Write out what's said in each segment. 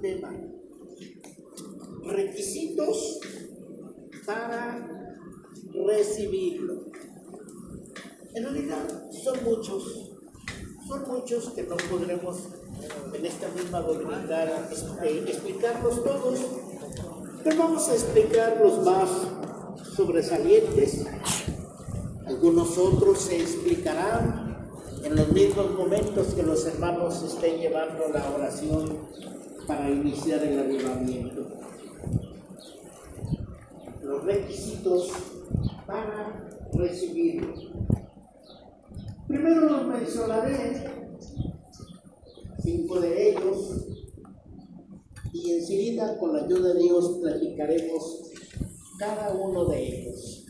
tema. Requisitos para recibirlo. En realidad son muchos, son muchos que no podremos en esta misma dominicana eh, explicarlos todos, pero vamos a explicar los más sobresalientes. Algunos otros se explicarán en los mismos momentos que los hermanos estén llevando la oración para iniciar el avivamiento. Los requisitos para recibirlo. Primero los mencionaré, cinco de ellos, y enseguida con la ayuda de Dios platicaremos cada uno de ellos.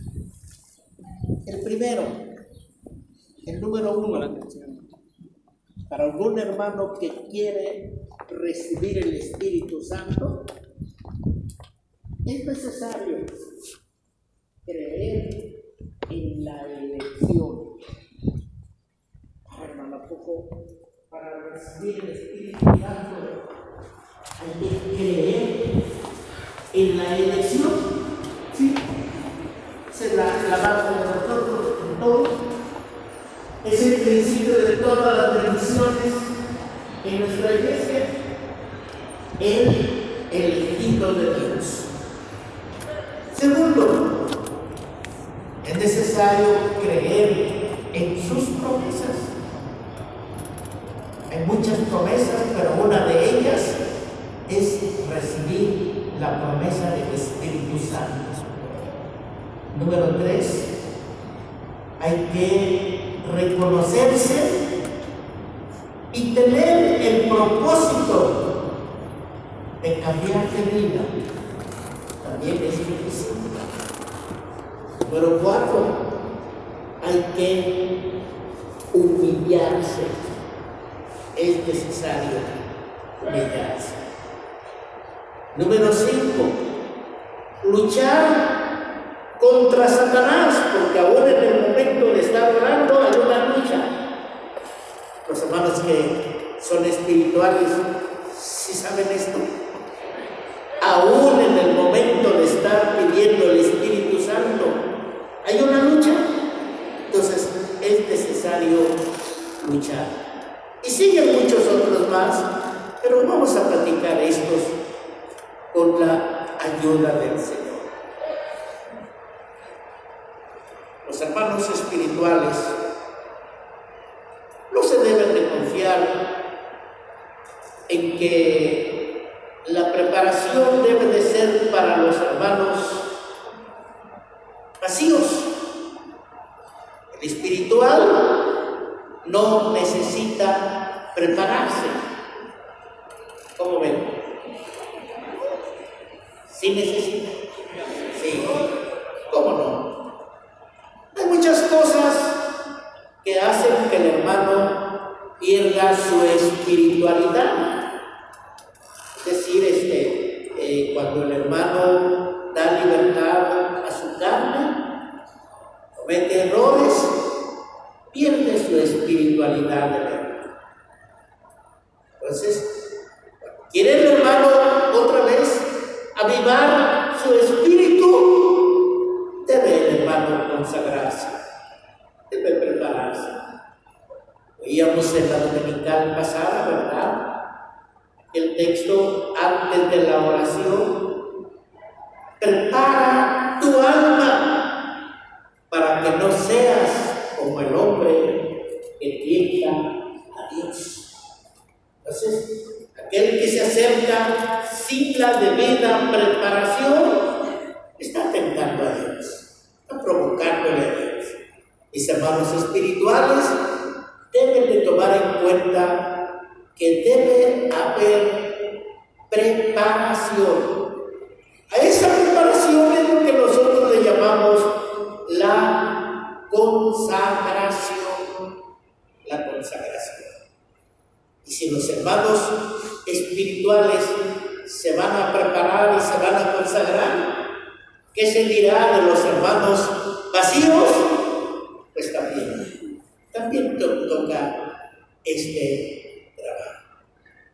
El primero, el número uno, para algún hermano que quiere recibir el Espíritu Santo, es necesario creer en la elección. hermano, poco para recibir el Espíritu Santo hay que creer en la elección. ¿sí? Es la, la base de todo. Es el principio de todas las bendiciones en nuestra iglesia. El elegido de Dios. Segundo, es necesario creer en sus promesas. Hay muchas promesas, pero una de ellas es recibir la promesa del Espíritu Santo. Número tres, hay que reconocerse y tener propósito de cambiar de vida. También es difícil. Número cuatro, hay que humillarse. Es necesario humillarse. Número 5. Luchar contra Satanás, porque aún en el momento de estar orando hay una lucha. Los hermanos que son espirituales, si saben esto, aún en el momento de estar pidiendo el Espíritu Santo, hay una lucha. Entonces es necesario luchar. Y siguen muchos otros más, pero vamos a platicar estos con la ayuda del Señor. Los hermanos espirituales no se deben de confiar en que la preparación debe de ser para los hermanos vacíos. El espiritual no necesita prepararse. ¿Cómo ven? ¿Sí necesita? Sí. ¿Cómo no? Hay muchas cosas que hacen que el hermano pierda su espiritualidad. Es decir, este, eh, cuando el hermano da libertad a su carne, comete errores, pierde su espiritualidad Entonces, quiere el hermano otra vez avivar su espíritu, debe el hermano consagrarse, debe prepararse. Oíamos en la dominical pasada, texto antes de la oración. Prepara tu alma para que no seas como el hombre que tienta a Dios. Entonces, aquel que se acerca sin la debida preparación está tentando a Dios, está provocándole a Dios. Mis hermanos espirituales deben de tomar en cuenta que debe haber preparación. A esa preparación es lo que nosotros le llamamos la consagración. La consagración. Y si los hermanos espirituales se van a preparar y se van a consagrar, ¿qué se dirá de los hermanos vacíos? Pues también, también toca este trabajo.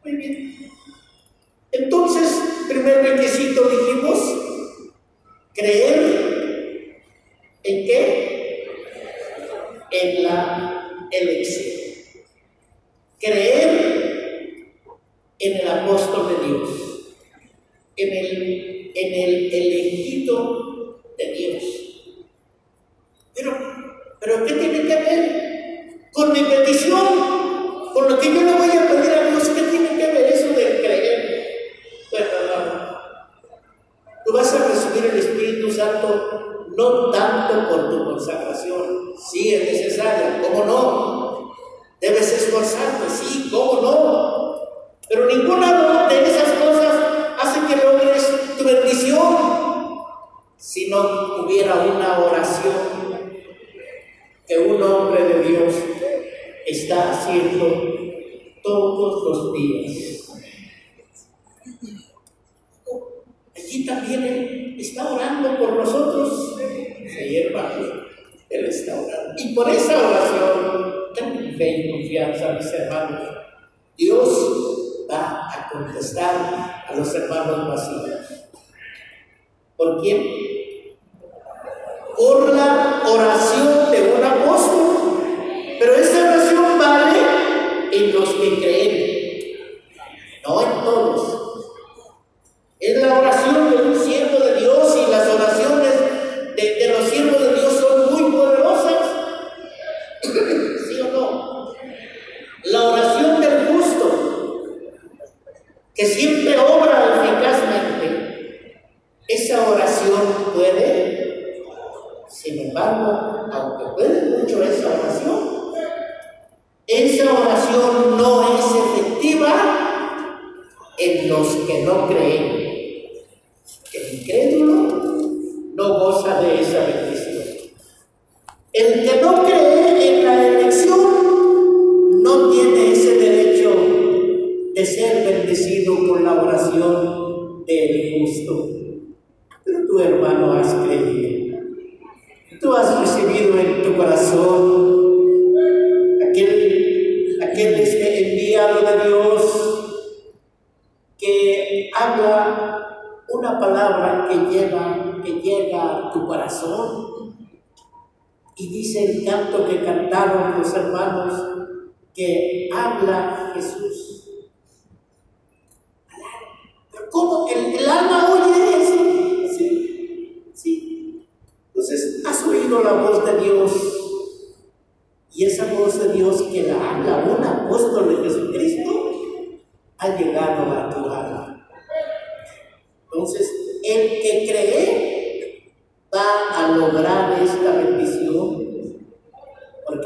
Muy bien. Entonces, primer requisito dijimos, creer en qué? En la elección. Creer en el apóstol de Dios, en el, en el elegido de Dios. Pero, pero ¿qué tiene que ver con mi petición? Con lo que yo le voy a pedir a que habla Jesús. ¿Cómo? ¿El, el alma oye eso? Sí, sí. Entonces, has oído la voz de Dios. Y esa voz de Dios que la habla un apóstol de Jesucristo ha llegado a tu alma. Entonces, el que cree va a lograr esta bendición.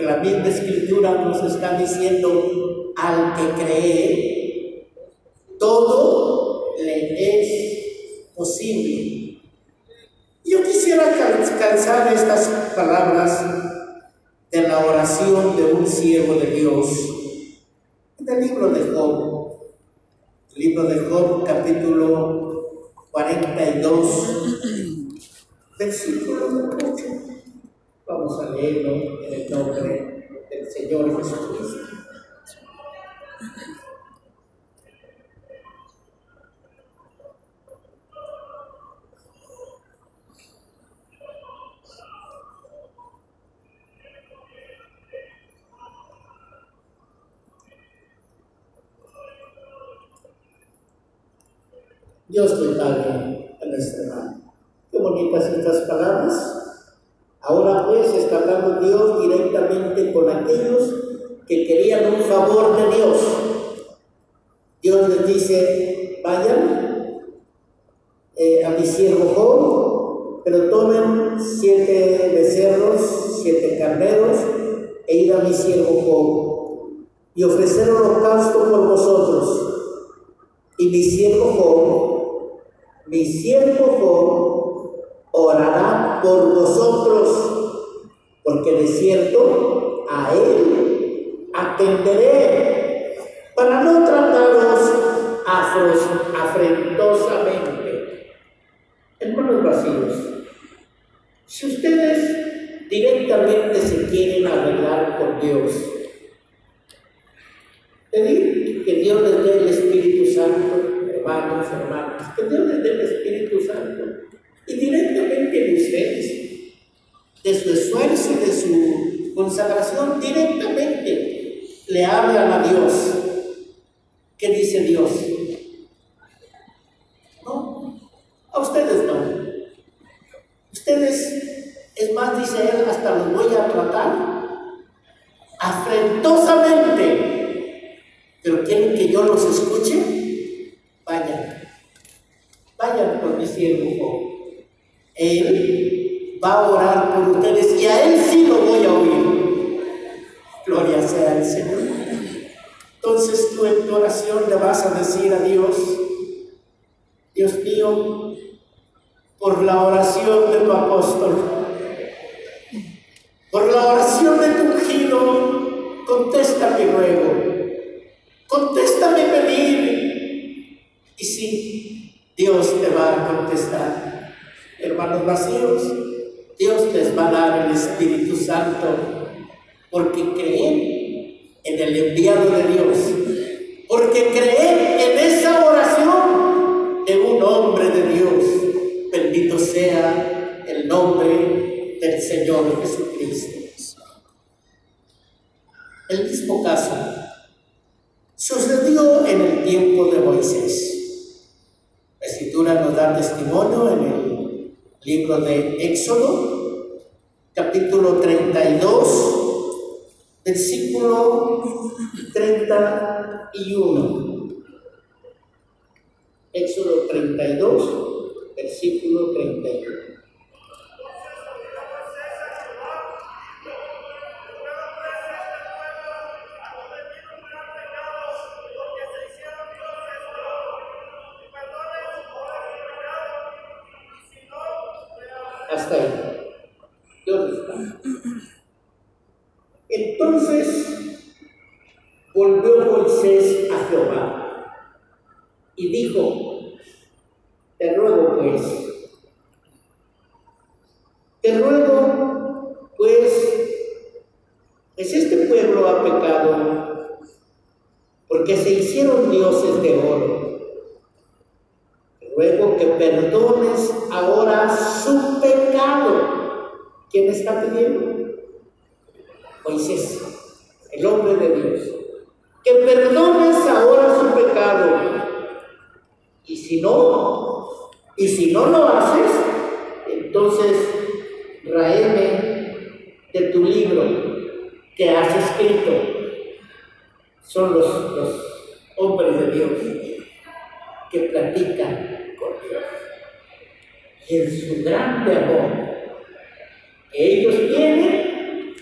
La misma escritura nos está diciendo al que cree, todo le es posible. Yo quisiera calzar estas palabras de la oración de un siervo de Dios en el libro de Job. El libro de Job, capítulo 42, versículo 8. Vamos a leerlo en el nombre del Señor Jesucristo. Dios te pague a nuestra hermano. Qué bonitas estas palabras. Ahora pues está hablando Dios directamente con aquellos que querían un favor de Dios. Dios les dice, vayan eh, a mi siervo Job, pero tomen siete becerros, siete carneros, e ir a mi siervo Job, y ofrecer holocausto por vosotros. Y mi siervo Job, mi siervo Job, orará por vosotros, porque de cierto a él atenderé, para no trataros afrentosamente. Hermanos vacíos, si ustedes directamente se quieren arreglar con Dios, Nos da testimonio en el libro de Éxodo, capítulo 32, versículo 31. Éxodo 32, versículo 31. Hasta ahí. ¿Dónde está? Entonces volvió Moisés a Jehová y dijo, te ruego pues, te ruego pues, pues este pueblo ha pecado, porque se hicieron dioses de oro. Te ruego que perdones ahora su pecado. ¿Quién está pidiendo? Moisés, el hombre de Dios. Que perdones ahora su pecado. Y si no, y si no lo haces, entonces raeme de tu libro que has escrito. Son los, los hombres de Dios que platican con Dios. Y en su grande amor que ellos tienen,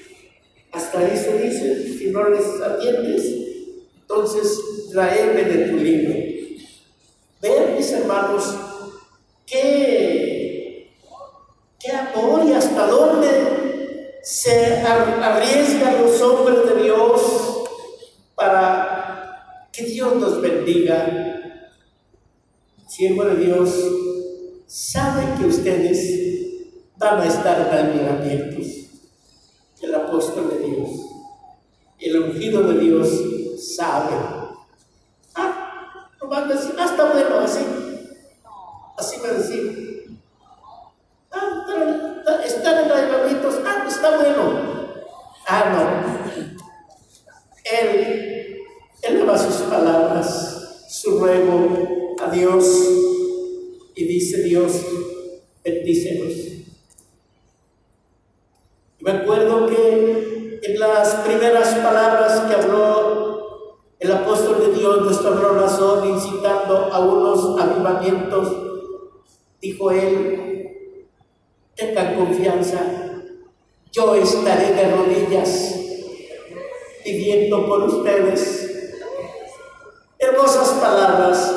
hasta eso dicen, si no les atiendes, entonces raeme de tu libro. Vean mis hermanos, qué, qué amor y hasta dónde se arriesgan los hombres de Dios para que Dios nos bendiga. Siervo de Dios, sabe que ustedes van a estar tan abiertos. El apóstol de Dios, el ungido de Dios sabe. Ah, no van a decir, ah, está bueno así. Así me decía. Ah, están en. Ah, está bueno. Ah, no. Él eleva sus palabras, su ruego a Dios y dice Dios, bendícenos. Y me acuerdo que en las primeras palabras que habló el apóstol de Dios, nuestro razón, incitando a unos avivamientos, Dijo él, tengan confianza, yo estaré de rodillas pidiendo por ustedes. Hermosas palabras,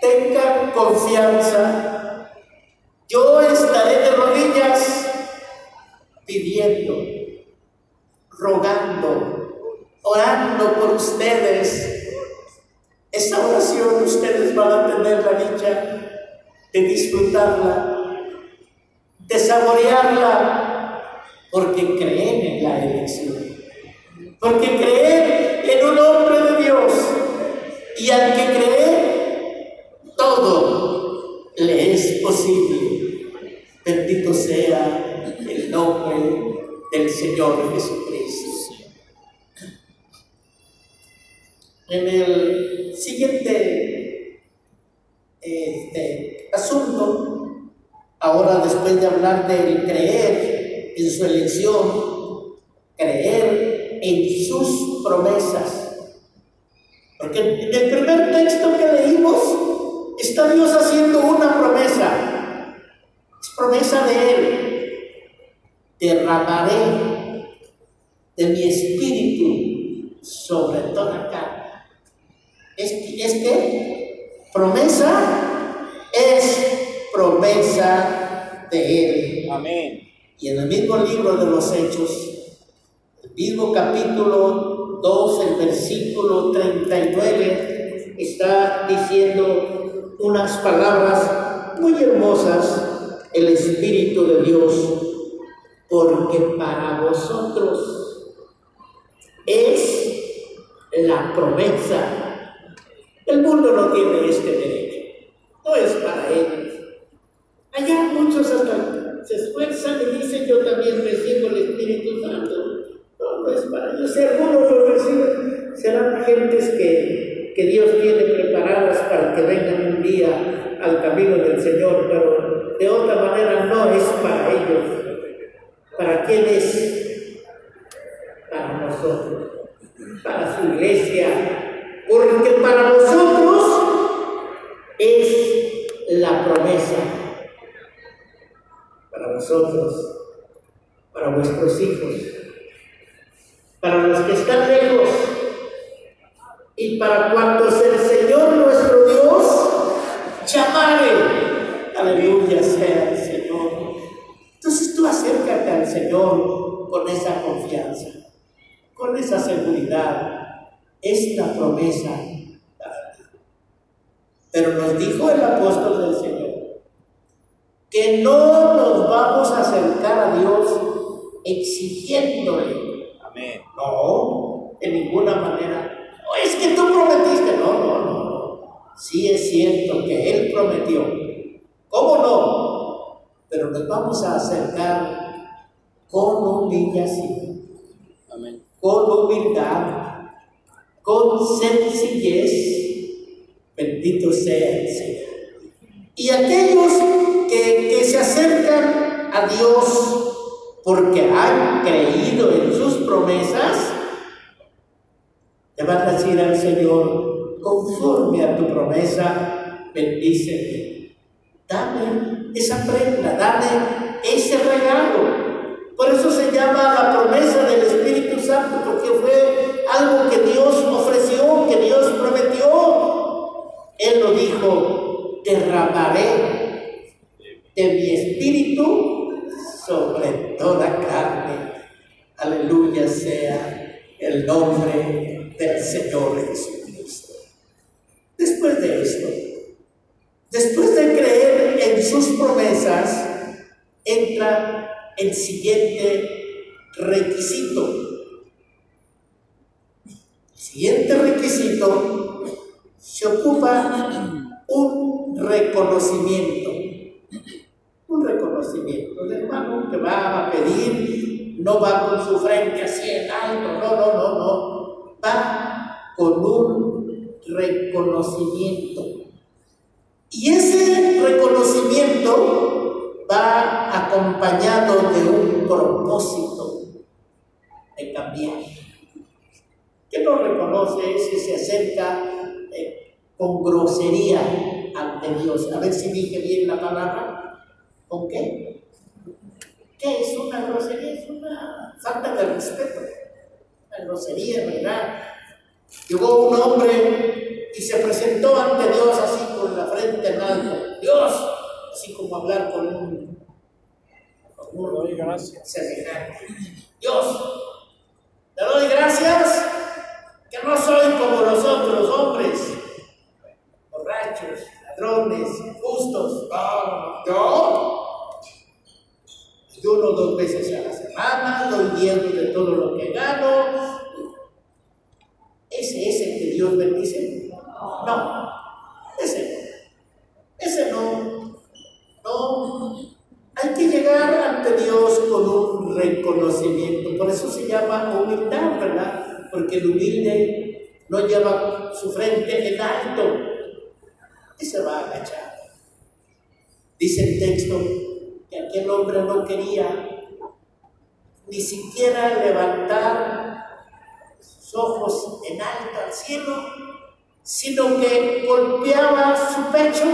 tengan confianza, yo estaré de rodillas pidiendo, rogando, orando por ustedes. Esa oración ustedes van a tener la dicha de disfrutarla, de saborearla, porque creen en la elección, porque creen en un hombre y al que cree, todo le es posible. Bendito sea el nombre del Señor Jesucristo. En el siguiente este, asunto, ahora después de hablar del creer en su elección, creer en sus promesas, porque en el primer texto que leímos está Dios haciendo una promesa, es promesa de Él, derramaré de mi espíritu sobre toda carne. Es, es que promesa es promesa de Él. Amén. Y en el mismo libro de los Hechos, el mismo capítulo 2, el versículo 39, está diciendo unas palabras muy hermosas, el Espíritu de Dios, porque para vosotros es la promesa el mundo no tiene este derecho, no es para ellos. Allá muchos hasta se esfuerzan y dicen yo también recibo el Espíritu Santo. No, no es para ellos. Algunos lo reciben, serán gentes que, que Dios tiene preparadas para que vengan un día al camino del Señor, pero de otra manera no es para ellos. ¿Para quién es? Para nosotros, para su iglesia, porque para nosotros es la promesa. Para vosotros, para vuestros hijos, para los que están lejos y para cuantos el Señor nuestro Dios llamare. Aleluya sea el Señor. Entonces tú acércate al Señor con esa confianza, con esa seguridad es la promesa. Pero nos dijo el apóstol del Señor que no nos vamos a acercar a Dios exigiéndole. Amén. No, de ninguna manera. No, es que tú prometiste. No, no, no, no. Sí es cierto que Él prometió. ¿Cómo no? Pero nos vamos a acercar con humillación. Amén. Con humildad con sencillez, bendito sea el Señor. Y aquellos que, que se acercan a Dios porque han creído en sus promesas, le van a decir al Señor, conforme a tu promesa, bendíceme. Dame esa prenda, dame ese regalo. Por eso se llama la promesa del Espíritu Santo, porque fue algo que Dios ofreció, que Dios prometió. Él lo dijo, derramaré de mi espíritu sobre toda carne. Aleluya sea el nombre del Señor Jesucristo. Después de esto, después de creer en sus promesas, entra el siguiente requisito. El siguiente requisito se ocupa un reconocimiento. Reconocimiento. El hermano que va a pedir no va con su frente así en alto, no, no, no, no. Va con un reconocimiento. Y ese reconocimiento va acompañado de un propósito de cambiar. Que no reconoce si se acerca eh, con grosería ante Dios. A ver si dije bien la palabra. ¿Con qué? ¿Qué es una grosería? Es una falta de respeto. La grosería, ¿verdad? Llegó un hombre y se presentó ante Dios así con la frente en alto. Dios, así como hablar con un, con un doy gracias. semejante. Dios, te doy gracias que no soy como los otros hombres, borrachos, ladrones, justos. No, yo ayuno dos veces a la semana, doy diezmo de todo lo que gano. ¿Ese es el que Dios bendice? No, ese no. Ese no. No, hay que llegar ante Dios con un reconocimiento. Por eso se llama humildad, ¿verdad? Porque el humilde no lleva su frente en alto y se va a agachar. Dice el texto que aquel hombre no quería ni siquiera levantar sus ojos en alto al cielo, sino que golpeaba su pecho,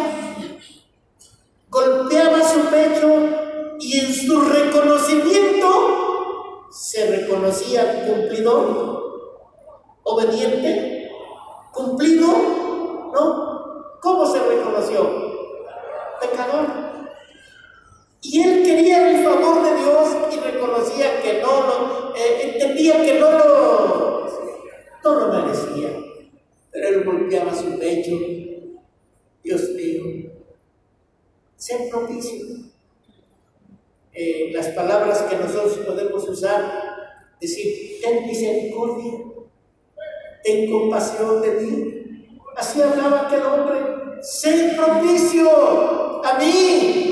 golpeaba su pecho y en su reconocimiento se reconocía cumplidor, obediente, cumplido, ¿no? ¿Cómo se reconoció? Pecador. Y él quería el favor de Dios y reconocía que no lo, eh, entendía que no lo, no lo merecía. Pero él golpeaba su pecho. Dios mío, sé propicio. Eh, las palabras que nosotros podemos usar, decir, ten misericordia, ten compasión de mí. Así hablaba aquel hombre, sé propicio a mí,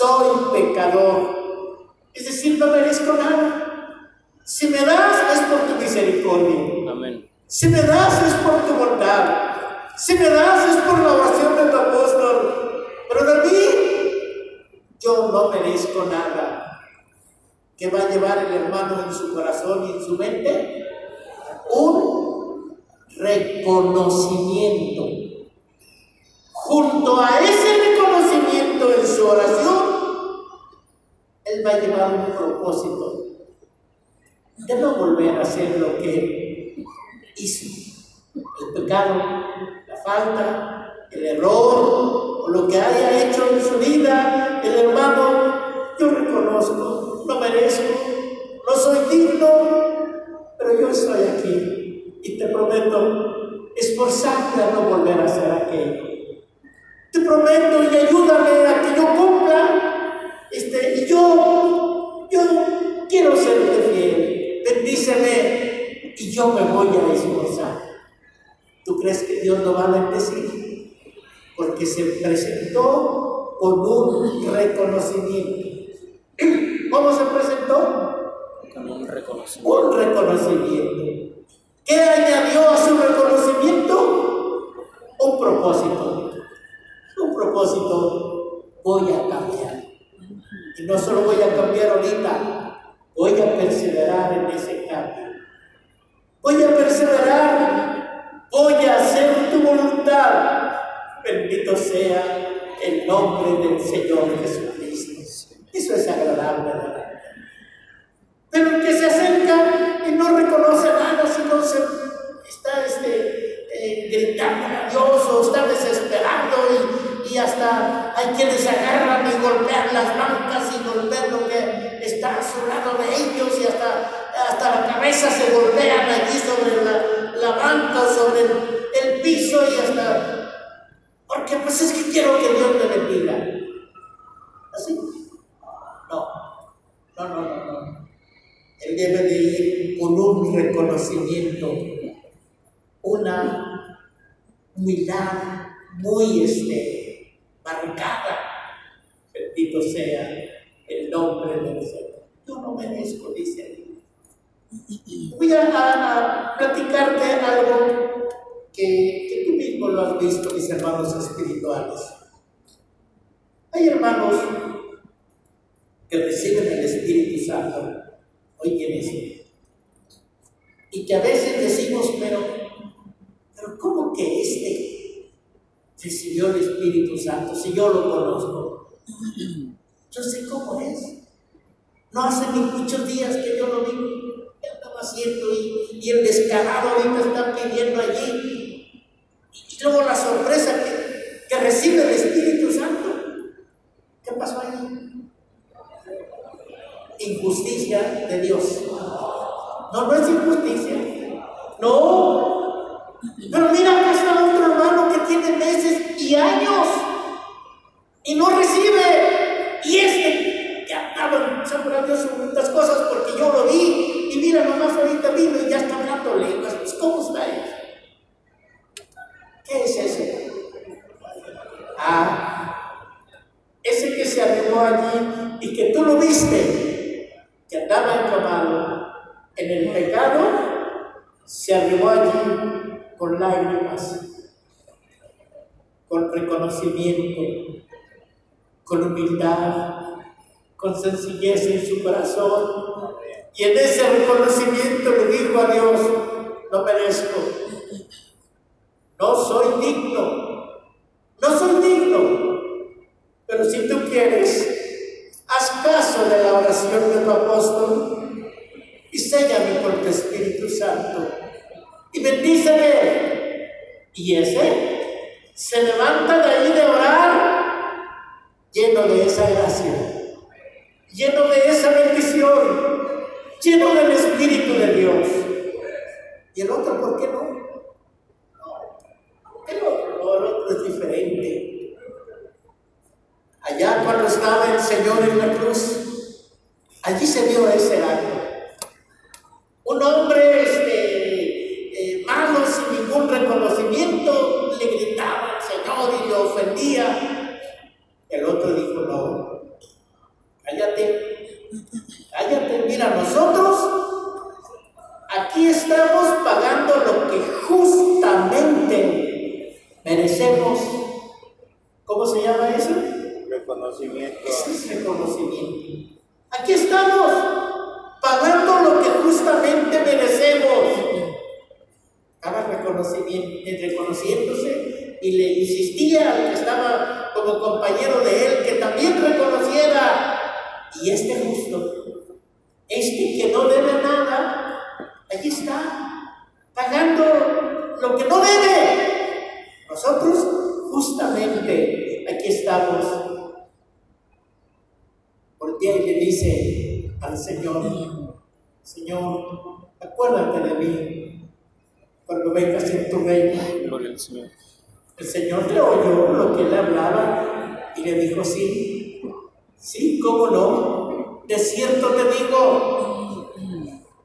soy pecador. Es decir, no merezco nada. Si me das es por tu misericordia. Amén. Si me das es por tu bondad. Si me das es por la oración de tu apóstol. Pero de mí, yo no merezco nada. ¿Qué va a llevar el hermano en su corazón y en su mente? Un reconocimiento. Junto a ese reconocimiento en su oración, él va a llevar un propósito de no volver a hacer lo que hizo. El pecado, la falta, el error o lo que haya hecho en su vida, el hermano, yo reconozco, no merezco, no soy digno, pero yo estoy aquí y te prometo esforzarte a no volver a hacer aquello. Te prometo y ayúdame a que yo cumpla este, y yo, yo quiero serte fiel, bendíceme y yo me voy a esforzar. ¿Tú crees que Dios lo va a bendecir? Porque se presentó con un reconocimiento. ¿Cómo se presentó? Con un reconocimiento. Un reconocimiento. ¿Qué añadió a su reconocimiento? Un propósito. Un propósito. Voy a cambiar. No solo voy a cambiar ahorita, voy a perseverar en ese cambio. Voy a perseverar, voy a hacer tu voluntad. Bendito sea el nombre del Señor Jesucristo. Eso es agradable. Pero el que se acerca y no reconoce nada, sino se está este, eh, gritando a Dios o está desesperando y y hasta hay quienes agarran y golpean las bancas y golpean lo que está a su lado de ellos y hasta, hasta la cabeza se golpean allí sobre la, la banca sobre el, piso y hasta... Porque pues es que quiero que Dios me bendiga. ¿Así? No, no, no, no, no. Él debe de ir con un reconocimiento, una humildad muy este, marcada. Bendito sea el nombre del Señor. Yo no merezco, dice él. Voy a, platicarte algo que, tú mismo lo has visto, mis hermanos espirituales. Hay hermanos que reciben el Espíritu Santo, hoy en eso, y que a veces decimos, pero, pero ¿cómo que este recibió el Espíritu Santo, si yo lo conozco. Yo sé cómo es. No hace ni muchos días que yo lo vi. ¿Qué estaba haciendo? Y, el descarado ahorita está pidiendo allí. Y, luego la sorpresa que, que recibe el Espíritu Santo. ¿Qué pasó allí? Injusticia de Dios. No, no es injusticia. No, pero mira, acá está que tiene meses y años y no recibe. Y este que andaba en Dios muchas cosas porque yo lo vi. Y mira, nomás ahorita vino y ya está hablando lenguas. Pues, ¿cómo está eso? ¿Qué es eso? Ah, ese que se arregló allí y que tú lo viste, que andaba encamado en el pecado, se arribó allí con lágrimas, con reconocimiento, con humildad, con sencillez en su corazón. Y en ese reconocimiento le dijo a Dios, no merezco, no soy digno, no soy digno, pero si tú quieres, haz caso de la oración de tu apóstol y séllame por tu Espíritu Santo y bendíceme. Y ese se levanta de ahí de orar lleno de esa gracia, lleno de esa bendición, lleno del Espíritu de Dios. Y el otro, ¿por qué no? No, el otro, el otro es diferente. Allá cuando estaba el Señor en la cruz, allí se vio ese acto. Un hombre este, eh, malo, sin ningún reconocimiento, le gritaba y le ofendía. El otro dijo, no, cállate, cállate, mira, nosotros aquí estamos pagando lo que justamente merecemos. ¿Cómo se llama eso? Reconocimiento. Ese es reconocimiento. Aquí estamos pagando lo que justamente merecemos. Estaba reconocimiento, reconociéndose y le insistía al que estaba como compañero de él que también reconociera. Y este justo, este que no debe nada, allí está, pagando lo que no debe. Nosotros justamente aquí estamos. Porque él le dice al Señor, Señor, acuérdate de mí cuando vengas en tu reino. Gloria al Señor. El Señor le oyó lo que él hablaba y le dijo, sí, sí, cómo no. De cierto te digo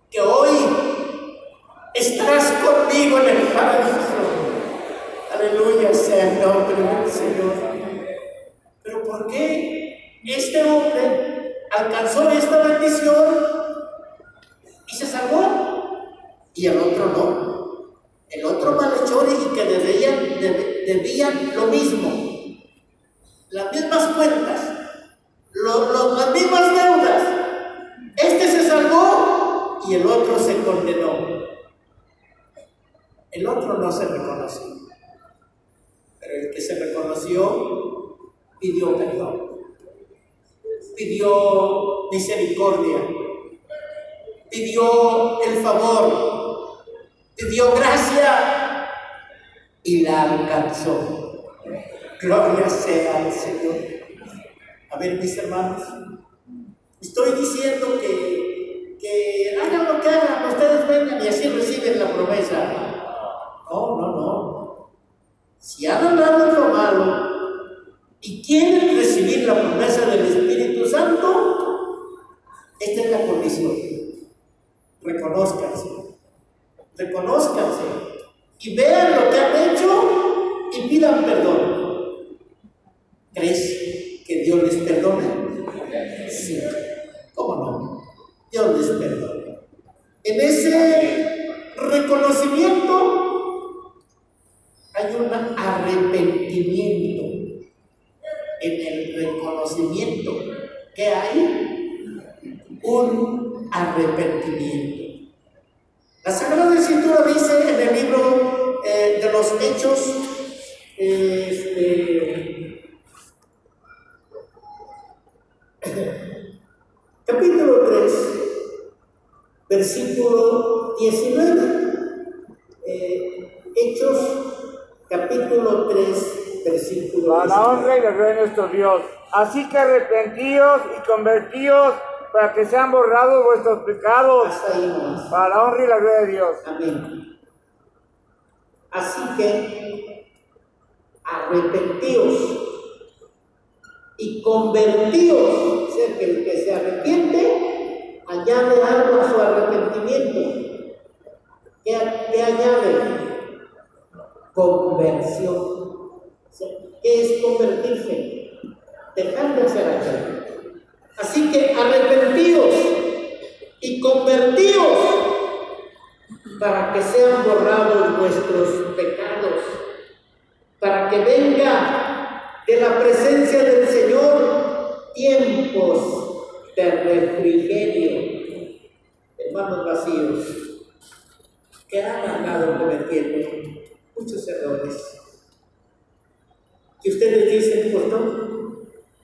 que hoy estarás conmigo en el paraíso. Aleluya sea el nombre del Señor. Pero ¿por qué este hombre alcanzó esta bendición y se salvó? Y el otro no. El otro malhechor y que debían, deb- debían lo mismo. Las mismas cuentas. lo- las mismas deudas. Este se salvó y el otro se condenó. El otro no se reconoció. Pero el que se reconoció pidió perdón. Pidió misericordia. Pidió el favor. Pidió gracia y la alcanzó. Gloria sea al Señor. A ver, mis hermanos, estoy diciendo que, que hagan lo que hagan, ustedes vengan y así reciben la promesa. No, no, no. Si han en lo malo y quieren recibir la promesa del Espíritu Santo, esta es la condición. Reconózcanse, reconózcanse y vean lo que han hecho y pidan perdón. ¿Crees que Dios les perdona? Sí. ¿Cómo no? Dios les perdona. En ese reconocimiento hay un arrepentimiento. En el reconocimiento que hay un arrepentimiento. La Sagrada Escritura dice en el libro eh, de los Hechos, este, capítulo 3, versículo 19. Eh, Hechos, capítulo 3, versículo Para la 19. honra y la gloria de nuestro Dios. Así que arrepentíos y convertíos para que sean borrados vuestros pecados. Para la honra y la gloria de Dios. Amén. Así que arrepentíos y convertíos. O sea, que el que se arrepiente añade algo a su arrepentimiento. ¿Qué, qué añade? Conversión. ¿Qué es convertirse? Dejar de hacer aquello. Así que arrepentidos y convertidos para que sean borrados vuestros pecados, para que venga de la presencia del Señor tiempos de refrigerio, hermanos vacíos, que han andado cometiendo muchos errores. Y ustedes dicen, pues no,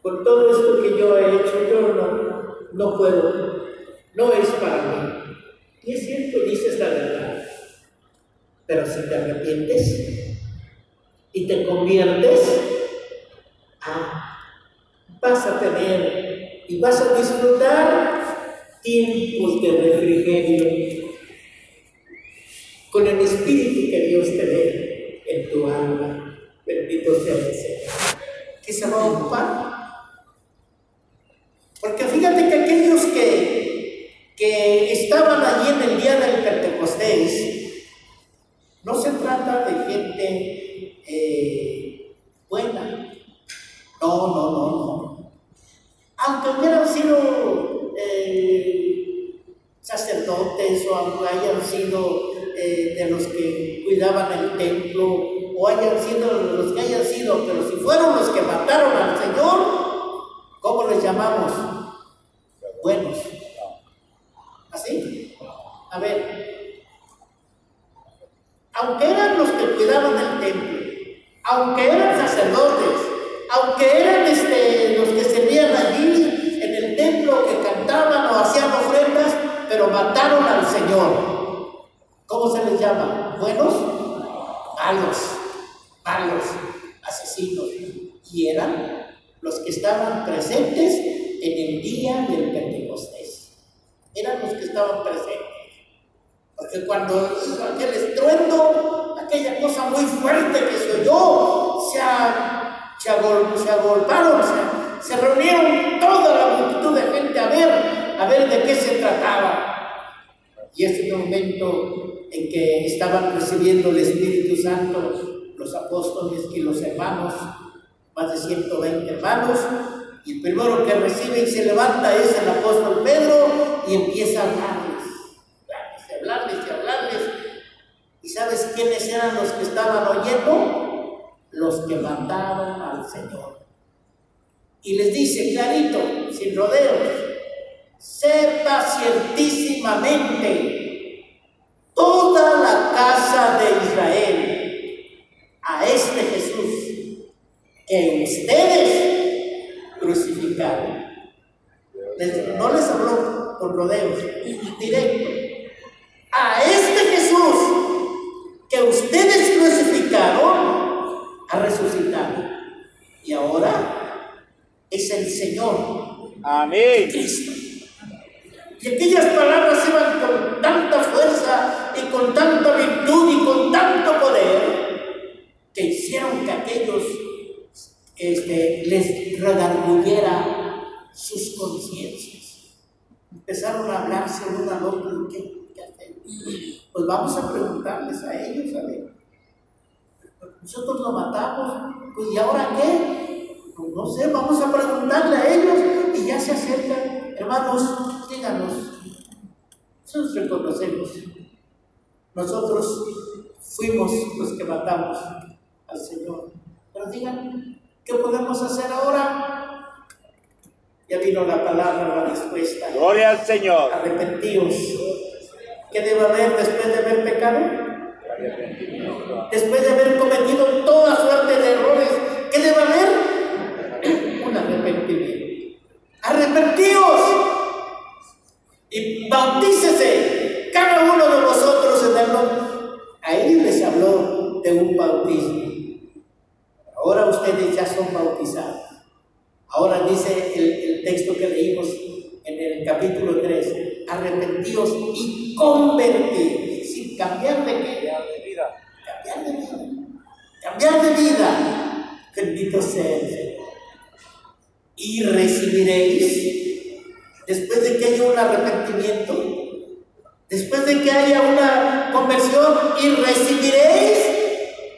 por todo esto que yo he hecho, yo no, no puedo, no es para mí. Y es cierto, dices la verdad. Pero si te arrepientes y te conviertes, ah, vas a tener y vas a disfrutar tiempos de refrigerio con el espíritu que Dios te dé en tu alma. Bendito sea el Señor. Que se va. Porque fíjate que aquellos que, que estaban allí en el día del Pentecostés, no se trata de gente eh, buena. No, no, no, no. Aunque hubieran sido eh, sacerdotes o aunque hayan sido eh, de los que cuidaban el templo o hayan sido los que hayan sido, pero si fueron los que mataron al Señor, ¿cómo les llamamos? Buenos. ¿Así? A ver, aunque eran los que cuidaban el templo, aunque eran sacerdotes, aunque eran este, los que servían allí en el templo, que cantaban o hacían ofrendas, pero mataron al Señor. ¿Cómo se les llama? ¿Buenos? Malos, malos, asesinos. Y eran los que estaban presentes en el día del Pentecostés. Eran los que estaban presentes. Porque cuando hizo aquel estruendo, aquella cosa muy fuerte que se oyó, se, se, agolparon, se, se, reunieron toda la multitud de gente a ver, a ver de qué se trataba. Y ese es el momento en que estaban recibiendo el Espíritu Santo los apóstoles y los hermanos, más de 120 hermanos, y el primero que recibe y se levanta es el apóstol Pedro y empieza a hablar hablarles y hablarles. ¿Y sabes quiénes eran los que estaban oyendo? Los que mataron al Señor. Y les dice clarito, sin rodeos, sepa ciertísimamente toda la casa de Israel a este Jesús que ustedes crucificaron. No les habló con rodeos, directo a este Jesús que ustedes crucificaron, ha resucitado. Y ahora es el Señor. Amén. Cristo. Y aquellas palabras iban con tanta fuerza y con tanta virtud y con tanto poder que hicieron que aquellos este, les redarguyera sus conciencias. Empezaron a hablarse uno al otro. ¿qué? Pues vamos a preguntarles a ellos, a ver. Nosotros lo matamos, pues ¿y ahora qué? Pues no sé, vamos a preguntarle a ellos y ya se acercan. Hermanos, díganos. Nosotros reconocemos. Nosotros fuimos los que matamos al Señor. Pero digan, ¿qué podemos hacer ahora? Ya vino la palabra, la respuesta. Gloria al Señor. Arrepentíos ¿Qué debe haber después de haber pecado? Después de haber cometido toda suerte de errores, ¿qué debe haber? Un arrepentimiento. Arrepentíos y bautícese cada uno de vosotros en el nombre. A ellos les habló de un bautismo. Ahora ustedes ya son bautizados. Ahora dice el, el texto que leímos en el capítulo 3 arrepentidos y convertidos. Sin cambiar de qué? Cambiar de vida. Cambiar de vida. Cambiar de vida. Bendito sea el Señor. Y recibiréis, después de que haya un arrepentimiento, después de que haya una conversión, y recibiréis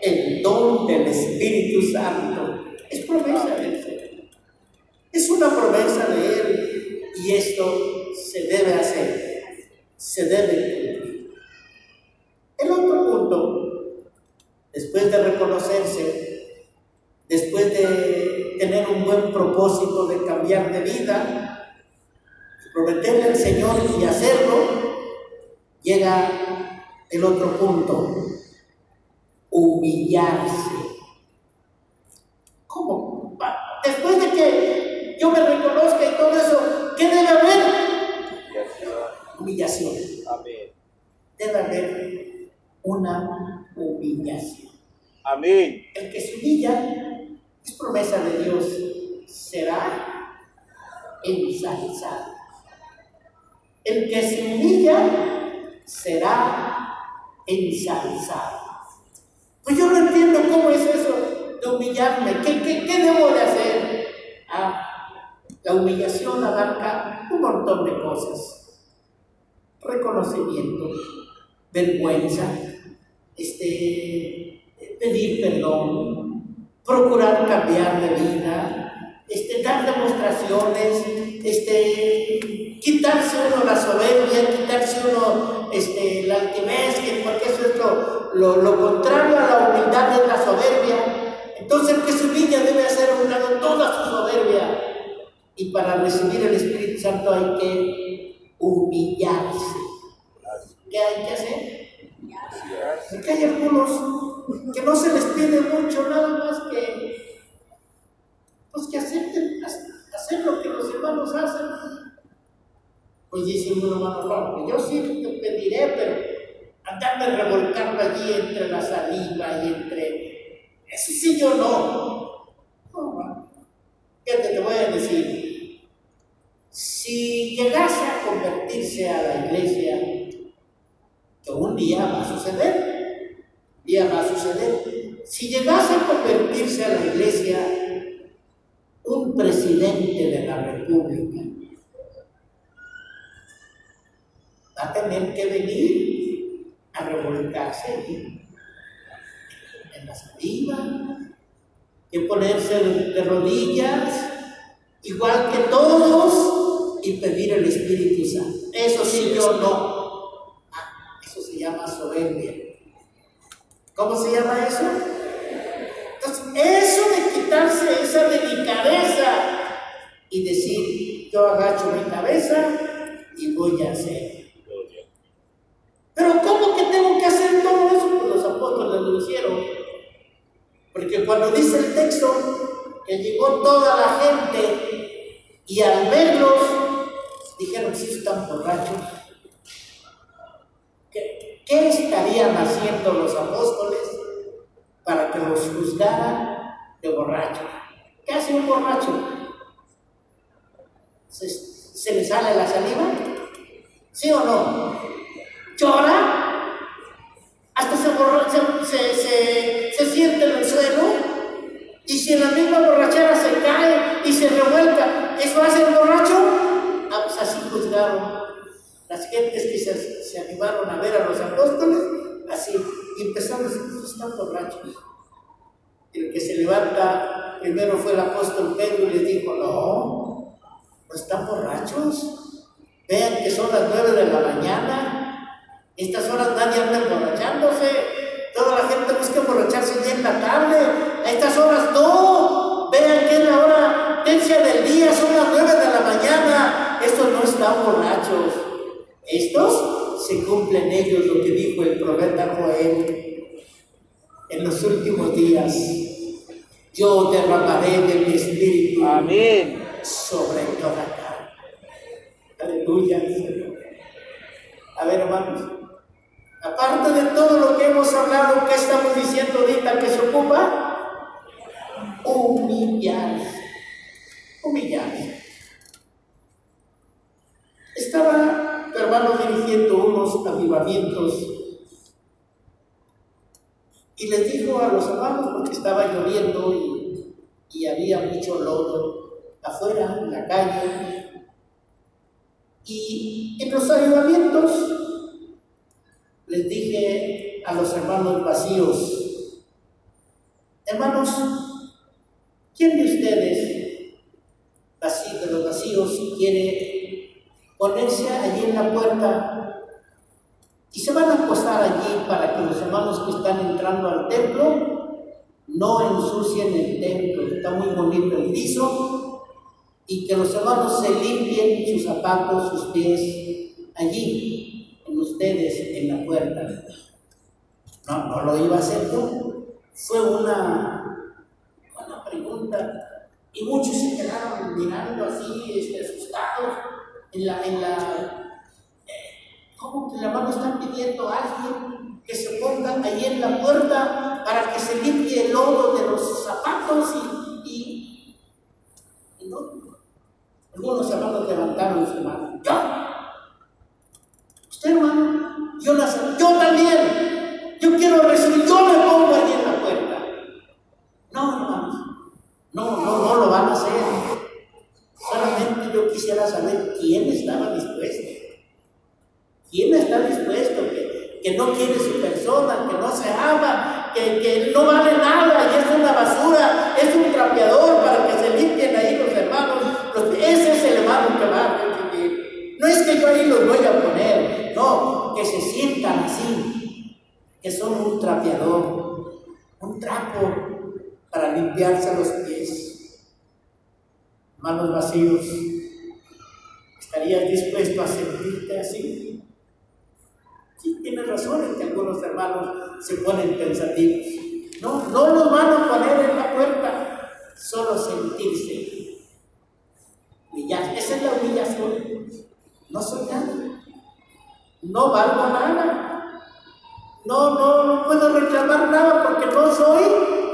el don del Espíritu Santo. Es promesa del Señor. Es una promesa de Él. Y esto se debe hacer, se debe cumplir. El otro punto, después de reconocerse, después de tener un buen propósito de cambiar de vida, prometerle al Señor y hacerlo, llega el otro punto, humillarse. ¿Cómo? Después de que yo me reconozca y todo eso, ¿qué debe haber? Humillación. Amén. Debe haber una humillación. Amén. El que se humilla, es promesa de Dios, será ensalzado. El que se humilla será ensalzado. Pues yo no entiendo cómo es eso de humillarme. ¿Qué, qué, debo de hacer? Ah, la humillación abarca un montón de cosas. Reconocimiento, vergüenza, este, pedir perdón, procurar cambiar de vida, este, dar demostraciones, este, quitarse uno la soberbia, quitarse uno este, la altivez, porque eso es lo, lo, contrario a la humildad es la soberbia. Entonces el que se humilla debe hacer a un toda su soberbia. Y para recibir el Espíritu Santo hay que humillarse. ¿Qué hay que hacer? Porque hay algunos que no se les pide mucho, nada más que, pues que acepten hacer lo que los hermanos hacen. Pues dice un hermano, yo sí te pediré, pero andarme revolcando allí entre la saliva y entre... Eso sí yo no. No, ¿Qué te, te voy a decir? Si llegase a convertirse a la iglesia, que un día va a suceder, un día va a suceder. Si llegase a convertirse a la iglesia un presidente de la república, va a tener que venir a revolcarse en la saliva, que ponerse de rodillas, igual que todos, y pedir el Espíritu Santo. Eso sí, yo no llama soberbia. ¿Cómo se llama eso? Entonces, eso de quitarse esa delicadeza y decir, yo agacho mi cabeza y voy a hacer. Pero ¿cómo que tengo que hacer todo eso? Pues los apóstoles lo hicieron. Porque cuando dice el texto que llegó toda la gente y al verlos dijeron, si están borrachos. ¿Qué estarían haciendo los apóstoles para que los juzgaran de borrachos? ¿Qué hace un borracho? ¿Se, le sale la saliva? ¿Sí o no? ¿Llora? ¿Hasta se, se, se siente en el suelo? Y si en la misma borrachera se cae y se revuelca, ¿eso hace el borracho? Las gentes que se, animaron a ver a los apóstoles, así, y empezaron a decir, están borrachos. El que se levanta primero fue el apóstol Pedro y les dijo, no, no están borrachos. Vean que son las nueve de la mañana. Estas horas nadie anda emborrachándose. Toda la gente busca emborracharse ya en la tarde. A estas horas no. Vean que es la hora del día, son las nueve de la mañana. Estos no están borrachos. Estos se cumplen ellos lo que dijo el profeta Joel en los últimos días. Yo derramaré de mi espíritu Amén. sobre toda carne. Aleluya. A ver, hermanos. Aparte de todo lo que hemos hablado, ¿qué estamos diciendo ahorita que se ocupa? Humillar. Humillar. Estaba hermano dirigiendo unos avivamientos y les dijo a los hermanos, porque estaba lloviendo y, había mucho lodo afuera, en la calle, y en los avivamientos les dije a los hermanos vacíos, hermanos, ¿quién de ustedes, de los vacíos, quiere ponerse allí en la puerta y se van a acostar allí para que los hermanos que están entrando al templo no ensucien el templo, está muy bonito el piso, y que los hermanos se limpien sus zapatos, sus pies, allí, en ustedes, en la puerta. No, no lo iba a hacer yo. Fue una, una pregunta. Y muchos se quedaron mirando así, este, asustados, en la, en la, ¿cómo que la mano están pidiendo a alguien que se ponga ahí en la puerta para que se limpie el lodo de los zapatos y, y, y no. Algunos hermanos levantaron su mano. ¿Yo? ¿Usted, hermano? Yo, la, yo también. Yo quiero recibir. Yo me pongo ahí en la puerta. No, hermanos. No, no, no lo van a hacer. Solamente yo quisiera saber quién estaba dispuesto. ¿Quién está dispuesto? Que, que no quiere su persona, que no se ama, que, que no vale nada y es una basura, es un trapeador para que se limpien ahí los hermanos. Ese es el hermano que va. No es que yo ahí los voy a poner, no, que se sientan así, que son un trapeador, un trapo para limpiarse los pies. Manos vacíos, ¿estarías dispuesto a sentirte así? Sí, tienes razón en que algunos hermanos se ponen pensativos. No, no los van a poner en la puerta, solo sentirse. Humillar. Esa es la humillación. No soy nada. No valgo nada. No, no, no puedo reclamar nada porque no soy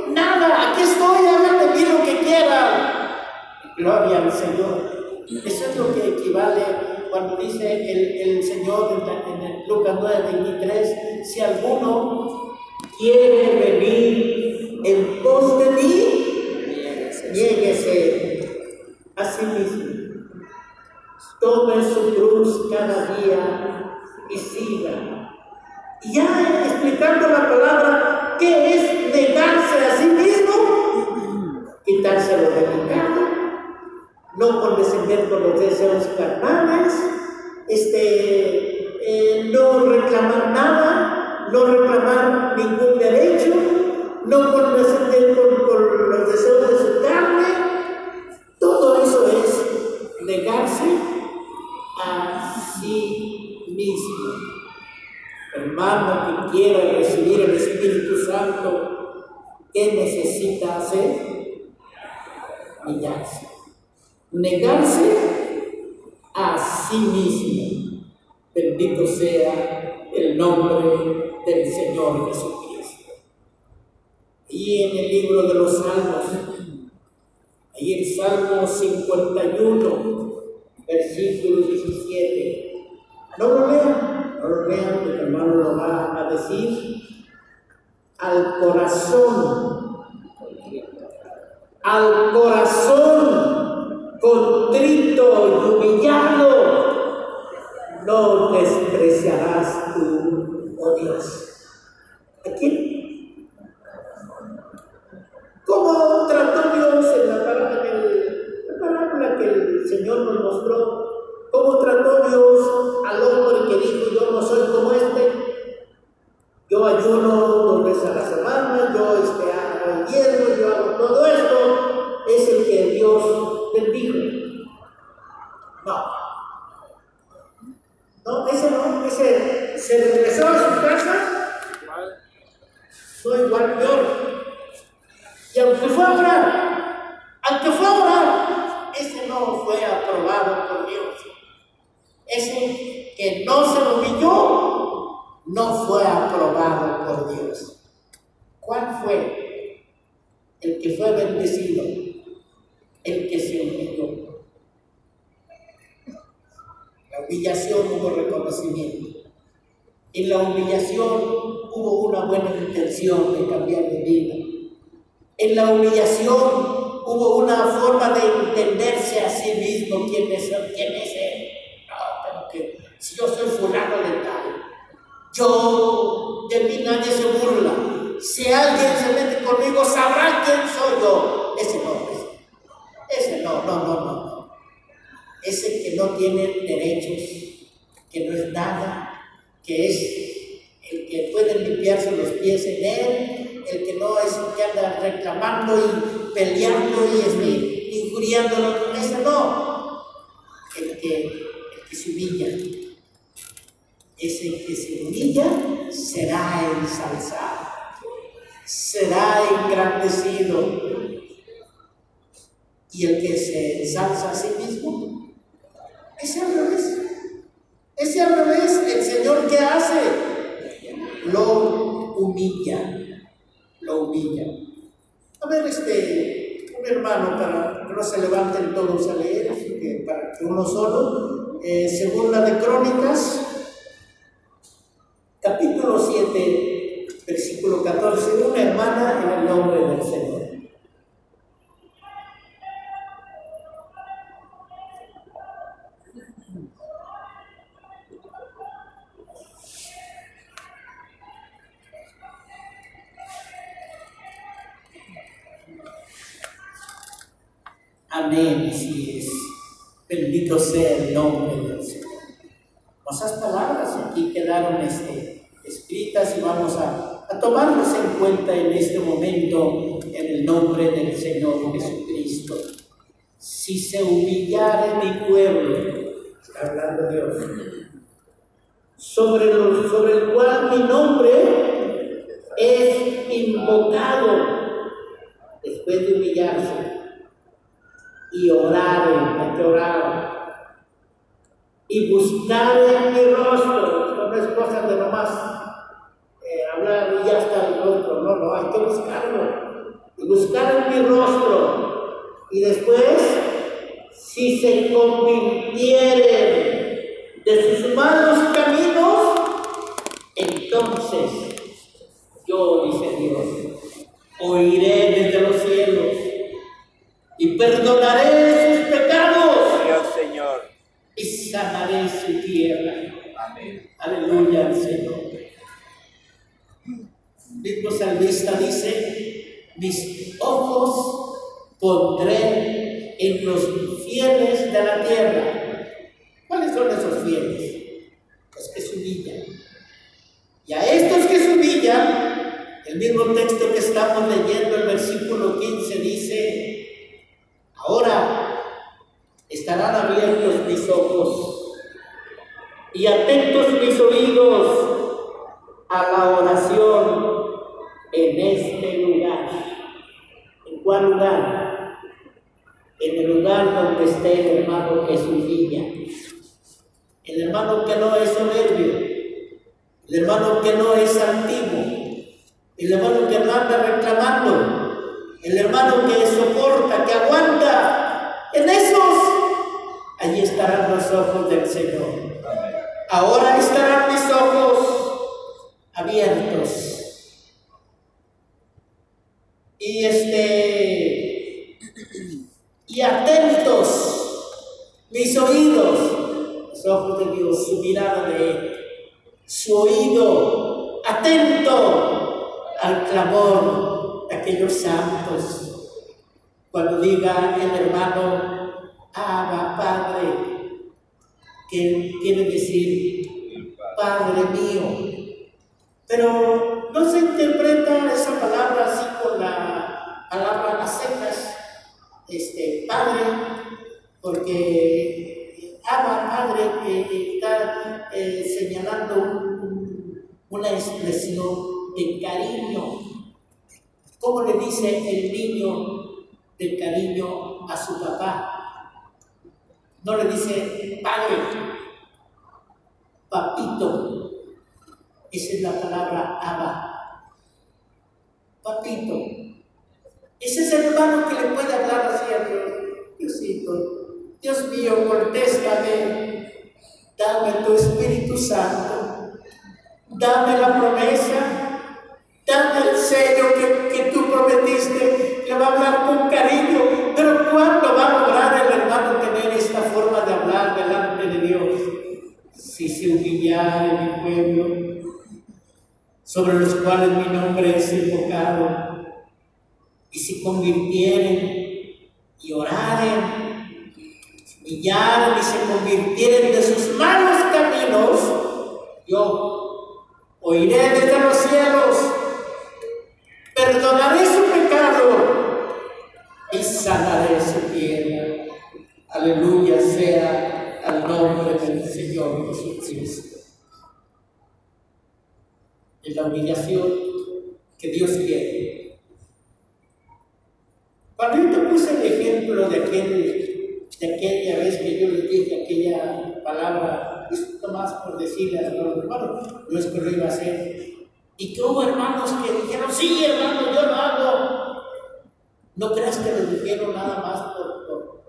nada. Aquí estoy, háganme de mí lo que quieran. Gloria al Señor. Eso es lo que equivale cuando dice el, el Señor en, en Lucas 9, 23, si alguno quiere venir en pos de mí, niéguese a sí mismo. Tome su cruz cada día no condescender con los deseos carnales, este, eh, no reclamar nada, no reclamar ningún derecho, no condescender con, los deseos de su carne. Todo eso es negarse a sí mismo. Hermano que quiera recibir el Espíritu Santo, ¿qué necesita hacer? Negarse. Negarse a sí mismo. Bendito sea el nombre del Señor Jesucristo. Y en el libro de los Salmos, ahí el Salmo 51, versículo 17. No lo lean, no lo lean, el hermano lo va a decir. Al corazón, al corazón contrito y humillado, no despreciarás tú, oh Dios. ¿A quién? ¿Cómo trató Dios en la parábola, que el Señor nos mostró? ¿Cómo trató Dios al hombre que dijo, yo no soy como este? Yo ayuno dos veces a la semana, yo este, hago hierro, yo hago todo esto. Es el que Dios bendijo. No. No, ese no, ese se regresó a su casa, no igual peor. Y aunque fue a orar, aunque fue a orar, ese no fue aprobado por Dios. Ese que no se humilló, no fue aprobado por Dios. ¿Cuál fue? El que fue bendecido, el que se humilló. La humillación hubo reconocimiento. En la humillación hubo una buena intención de cambiar de vida. En la humillación hubo una forma de entenderse a sí mismo quién es, quién es él. No, pero que si yo soy fulano de tal, yo de mí nadie se burla. Si alguien se mete conmigo, sabrá quién soy yo. Ese no, ese, no, no, no, no. Ese que no tiene derechos, que no es nada, que es el que puede limpiarse los pies en él, el que no es el que anda reclamando y peleando y este, injuriándolo, ese no. El que, el que se humilla. Ese que se humilla será ensalzado, será engrandecido. Y el que se ensalza a sí mismo, ese al revés. Ese al revés, el Señor que hace, lo humilla, lo humilla. A ver, este, un hermano, para que no se levanten todos a leer, para que uno solo, eh, segunda de Crónicas, capítulo 7, versículo 14, una hermana en el nombre del Señor. Amén, así es. Bendito sea el nombre del Señor. Esas palabras aquí quedaron este, escritas y vamos a, a tomarlas en cuenta en este momento en el nombre del Señor Jesucristo. Si se humillara mi pueblo, está hablando Dios, sobre el cual mi nombre es invocado después de humillarse y orar, hay que orar. Y buscar en mi rostro, no es cosa de nomás eh, hablar y ya está el rostro, no, no, hay que buscarlo. Y buscar en mi rostro. Y después, si se convirtieren de sus malos caminos, entonces yo, dice Dios, oiré desde los perdonaré sus pecados. Dios, Señor. Y sanaré su tierra. Amén. Aleluya al Señor. Mismo salmista dice, mis ojos pondré en los fieles de la tierra. ¿Cuáles son esos fieles? Los que se humillan. Y a estos que se humillan, el mismo texto que estamos leyendo, el versículo 15 dice, estarán abiertos mis ojos y atentos mis oídos a la oración en este lugar. ¿En cuál lugar? En el lugar donde esté el hermano que humilla. El hermano que no es soberbio. El hermano que no es antiguo. El hermano que no anda reclamando el hermano que soporta, que aguanta, en esos, allí estarán los ojos del Señor. Ahora estarán mis ojos abiertos. Y este, y atentos mis oídos, los ojos de Dios, su mirada de Él, su oído atento al clamor aquellos santos. Cuando diga el hermano, Abba Padre, que quiere decir Padre mío. Pero no se interpreta esa palabra así con la palabra a secas, este, Padre, porque Abba Padre que está eh, señalando una expresión de cariño ¿Cómo le dice el niño de cariño a su papá? No le dice padre, papito. Esa es la palabra aba. Papito. Ese es el hermano que le puede hablar a Dios. Diosito, Dios mío, contéstame. Dame tu Espíritu Santo. Dame la promesa Dame el sello que, que tú prometiste, le va a hablar con cariño, pero ¿cuándo va a lograr el si se humillara mi pueblo, sobre los cuales mi nombre es invocado, y si convirtieren y oraren, se humillaren y se convirtieren de sus malos caminos, yo oiré desde los cielos, perdonaré su pecado y sanaré su tierra. Aleluya nombre del Señor Jesucristo. Es la humillación que Dios quiere. Cuando yo te puse el ejemplo de, aquel, de aquella vez que yo le dije aquella palabra, es más por decirle a los hermanos, no es que lo iba a hacer. Y que hubo hermanos que dijeron, sí, hermano, yo lo hago. No creas que lo dijeron nada más por, por,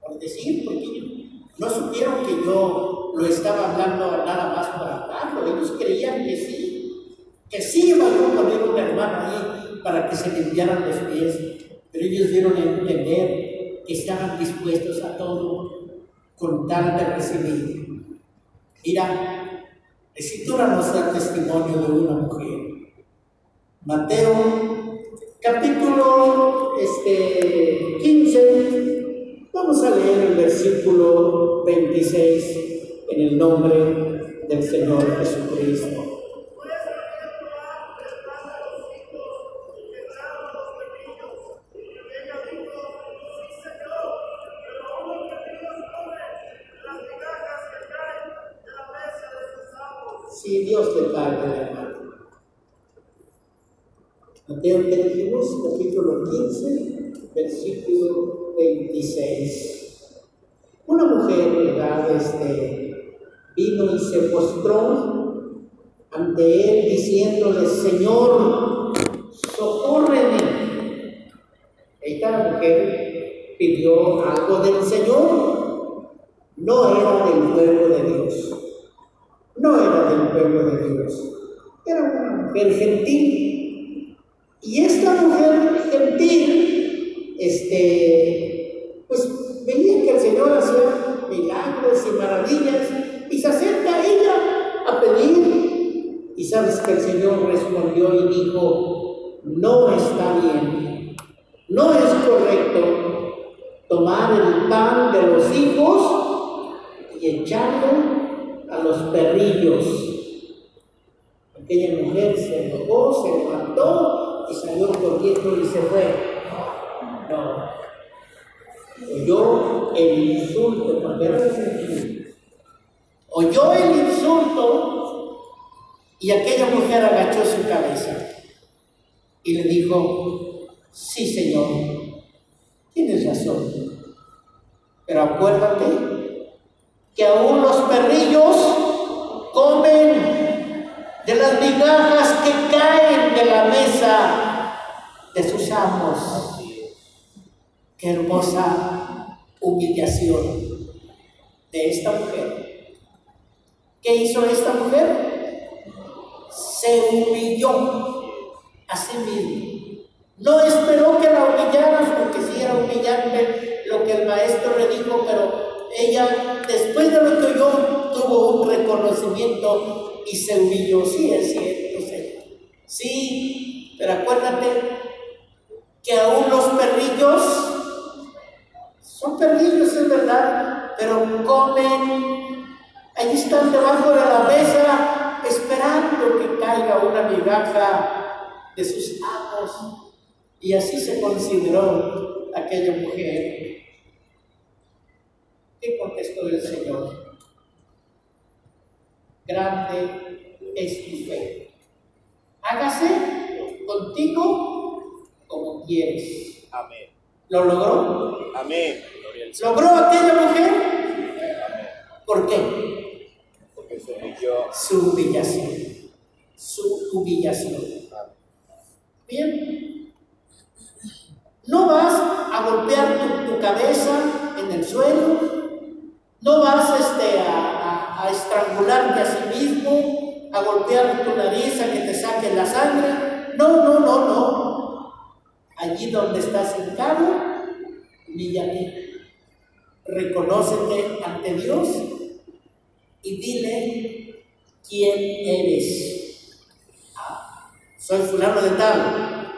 por decir, porque no supieron que yo lo estaba hablando nada más por hablarlo. Ellos creían que sí, que sí iba yo a poner un hermano ahí para que se limpiaran los pies. Pero ellos dieron a entender que estaban dispuestos a todo con tal de recibir. Mira, la escritura nos da testimonio de una mujer. Mateo, capítulo este, 15, vamos a leer el versículo 26 en el nombre del Señor Jesucristo. Mateo dijimos, capítulo 15, versículo 26. Una mujer, ¿verdad? Este, vino y se postró ante él diciéndole, Señor, socórreme. Esta mujer pidió algo del Señor, no era del pueblo de Dios no era del pueblo de Dios, era una mujer gentil. No está bien, no es correcto tomar el pan de los hijos y echarlo a los perrillos. Aquella mujer se enojó, se levantó y salió corriendo y se fue. No. Oyó el insulto, porque era Oyó el insulto y aquella mujer agachó su cabeza y le dijo, sí Señor, tienes razón, pero acuérdate que aún los perrillos comen de las migajas que caen de la mesa de sus amos. Qué hermosa humillación de esta mujer. ¿Qué hizo esta mujer? Se humilló a sí misma. No esperó que la humillaran porque sí era humillante lo que el maestro le dijo, pero ella, después de lo que oyó, tuvo un reconocimiento y se humilló. Sí, es cierto. Sí, pero acuérdate que aún los perrillos son perrillos, es verdad, pero comen, ahí están debajo de la mesa esperando que caiga una migaja de sus amos. Y así se consideró aquella mujer. ¿Qué contestó el Señor? Grande es tu fe. Hágase contigo como quieres. Amén. ¿Lo logró? Amén. ¿Logró aquella mujer? Amén. ¿Por qué? Porque se humilló. Su humillación. Su humillación. Bien. No vas a golpear tu, cabeza en el suelo, no vas este, a, a, estrangularte a sí mismo, a golpear tu nariz, a que te saquen la sangre. No, no, no, no. Allí donde estás sentado, humíllate. Reconócete ante Dios y dile quién eres. Soy fulano de tal.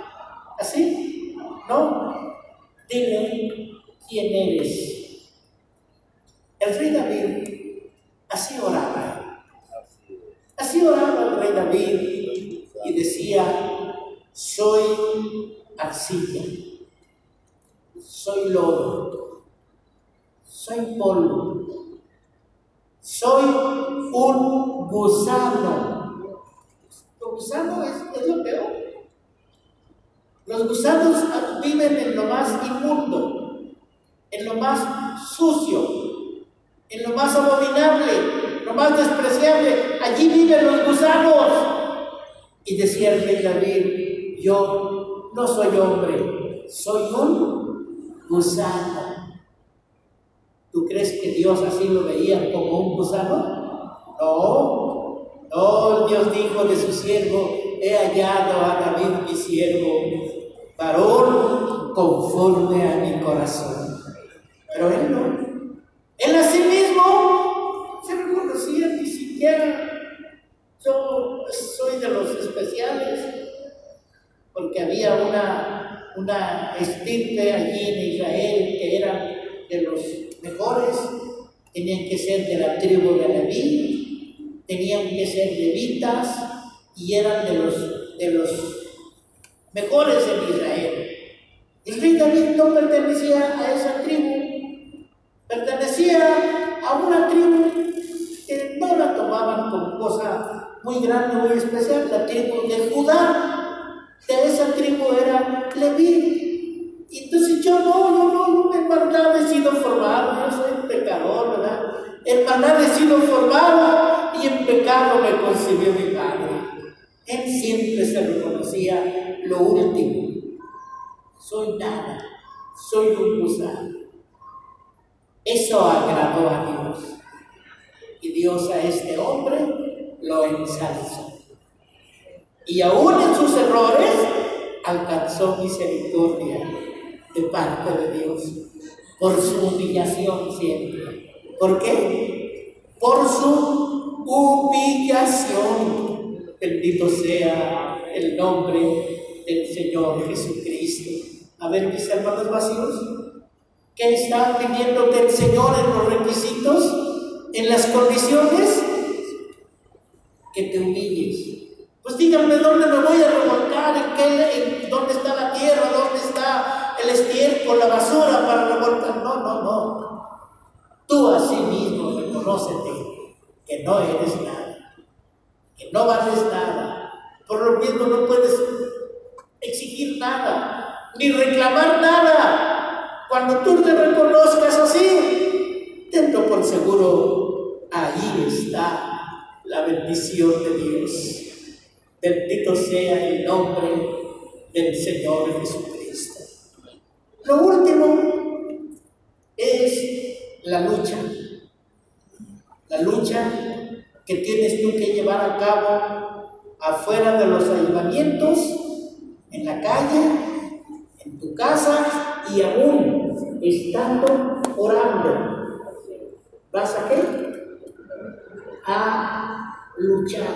¿Así? ¿No? Dile quién eres. El rey David así oraba. Así oraba el rey David y decía, soy arcilla. soy lodo, soy polvo, soy un gusano. Los gusanos es, es lo peor. Los gusanos viven en lo más inmundo, en lo más sucio, en lo más abominable, lo más despreciable. Allí viven los gusanos. Y decía el rey David, yo no soy hombre, soy un gusano. ¿Tú crees que Dios así lo veía como un gusano? No, no, Dios dijo de su siervo, he hallado a David mi siervo, varón conforme a mi corazón. Pero él no. Él a sí mismo se reconocía ni siquiera. Yo soy de los especiales, porque había una, una estirpe allí en Israel que era de los mejores, tenían que ser de la tribu de Leví, tenían que ser levitas y eran de los, de los mejores en Israel. El rey David no pertenecía a esa tribu, pertenecía a una tribu que no la tomaban como cosa muy grande, muy especial, la tribu de Judá. De esa tribu era Leví. Entonces yo no, yo no, no, en maldad he sido formado, yo soy pecador, ¿verdad? En maldad he sido formado y en pecado me concibió mi padre. Él siempre se reconocía lo último. Soy nada, soy un gusano. Eso agradó a Dios. Y Dios a este hombre lo ensalzó. Y aún en sus errores alcanzó misericordia de parte de Dios por su humillación siempre. ¿Por qué? Por su humillación. Bendito sea el nombre del Señor Jesucristo. A ver, mis hermanos vacíos, ¿qué está pidiéndote el Señor en los requisitos, en las condiciones? Que te humilles. Pues díganme dónde me voy a revolcar, en qué, dónde está la tierra, dónde está el estiércol, la basura para revolcar. No, no, no. Tú a sí mismo reconócete que no eres nada, que no vales nada. Por lo mismo no puedes exigir nada, ni reclamar nada. Cuando tú te reconozcas así, tenlo por seguro, ahí está la bendición de Dios. Bendito sea el nombre del Señor Jesucristo. Lo último es la lucha. La lucha que tienes tú que llevar a cabo afuera de los ayuntamientos, en la calle, en tu casa y aún estando orando. ¿Vas a qué? A luchar.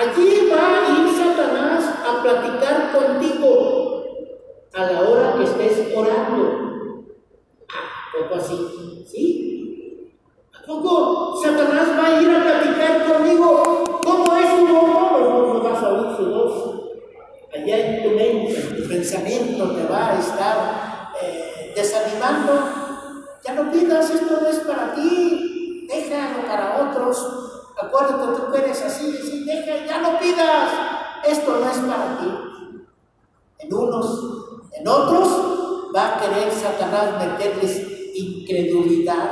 Allí va a ir Satanás a platicar contigo a la hora que estés orando. ¿A poco así? ¿Sí? ¿A poco Satanás va a ir a platicar conmigo? ¿Cómo es su voz? No, no vas a oír su voz. Allá en tu mente, en tu pensamiento te va a estar eh, desanimando. Ya no pidas, esto no es para ti, déjalo para otros. Acuérdate tú que eres así, así, deja, ya no pidas, esto no es para ti. En unos, en otros, va a querer Satanás meterles incredulidad,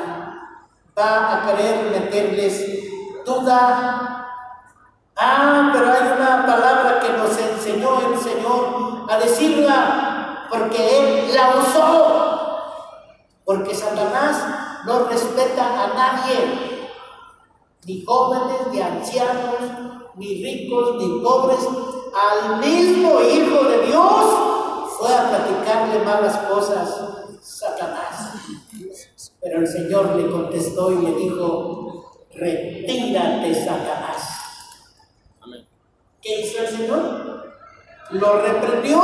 va a querer meterles duda. Ah, pero hay una palabra que nos enseñó el Señor a decirla, porque Él la usó, porque Satanás no respeta a nadie ni jóvenes, ni ancianos, ni ricos, ni pobres, al mismo Hijo de Dios fue a platicarle malas cosas Satanás. Pero el Señor le contestó y le dijo, retírate Satanás. ¿Qué hizo el Señor? Lo reprendió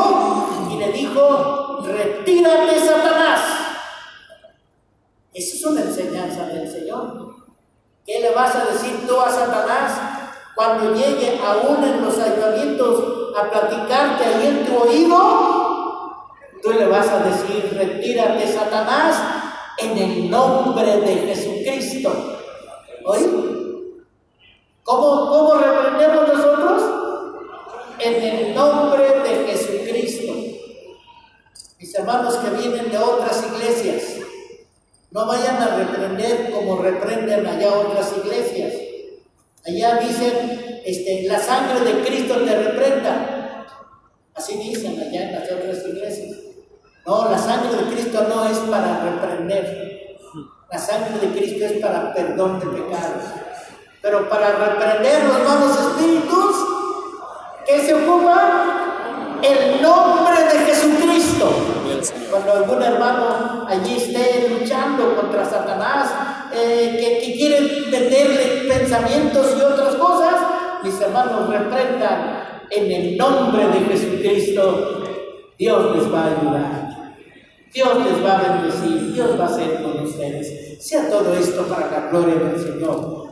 y le dijo, retírate Satanás. Esa es una enseñanza del Señor. ¿Qué le vas a decir tú a Satanás cuando llegue aún en los ayuntamientos a platicarte ahí en tu oído? tú le vas a decir, retírate Satanás en el nombre de Jesucristo. ¿Oí? ¿Cómo, ¿Cómo reprendemos nosotros? En el nombre de Jesucristo. Mis hermanos que vienen de otras iglesias, no vayan a reprender como reprenden allá otras iglesias. Allá dicen, este, la sangre de Cristo te reprenda. Así dicen allá en las otras iglesias. No, la sangre de Cristo no es para reprender. La sangre de Cristo es para perdón de pecados. Pero para reprender los malos espíritus, ¿qué se ocupa? El nombre de Jesucristo. Cuando algún hermano allí esté luchando contra Satanás, eh, que, quiere meterle pensamientos y otras cosas, mis hermanos reprendan en el nombre de Jesucristo. Dios les va a ayudar. Dios les va a bendecir, Dios va a ser con ustedes. Sea todo esto para la gloria del Señor.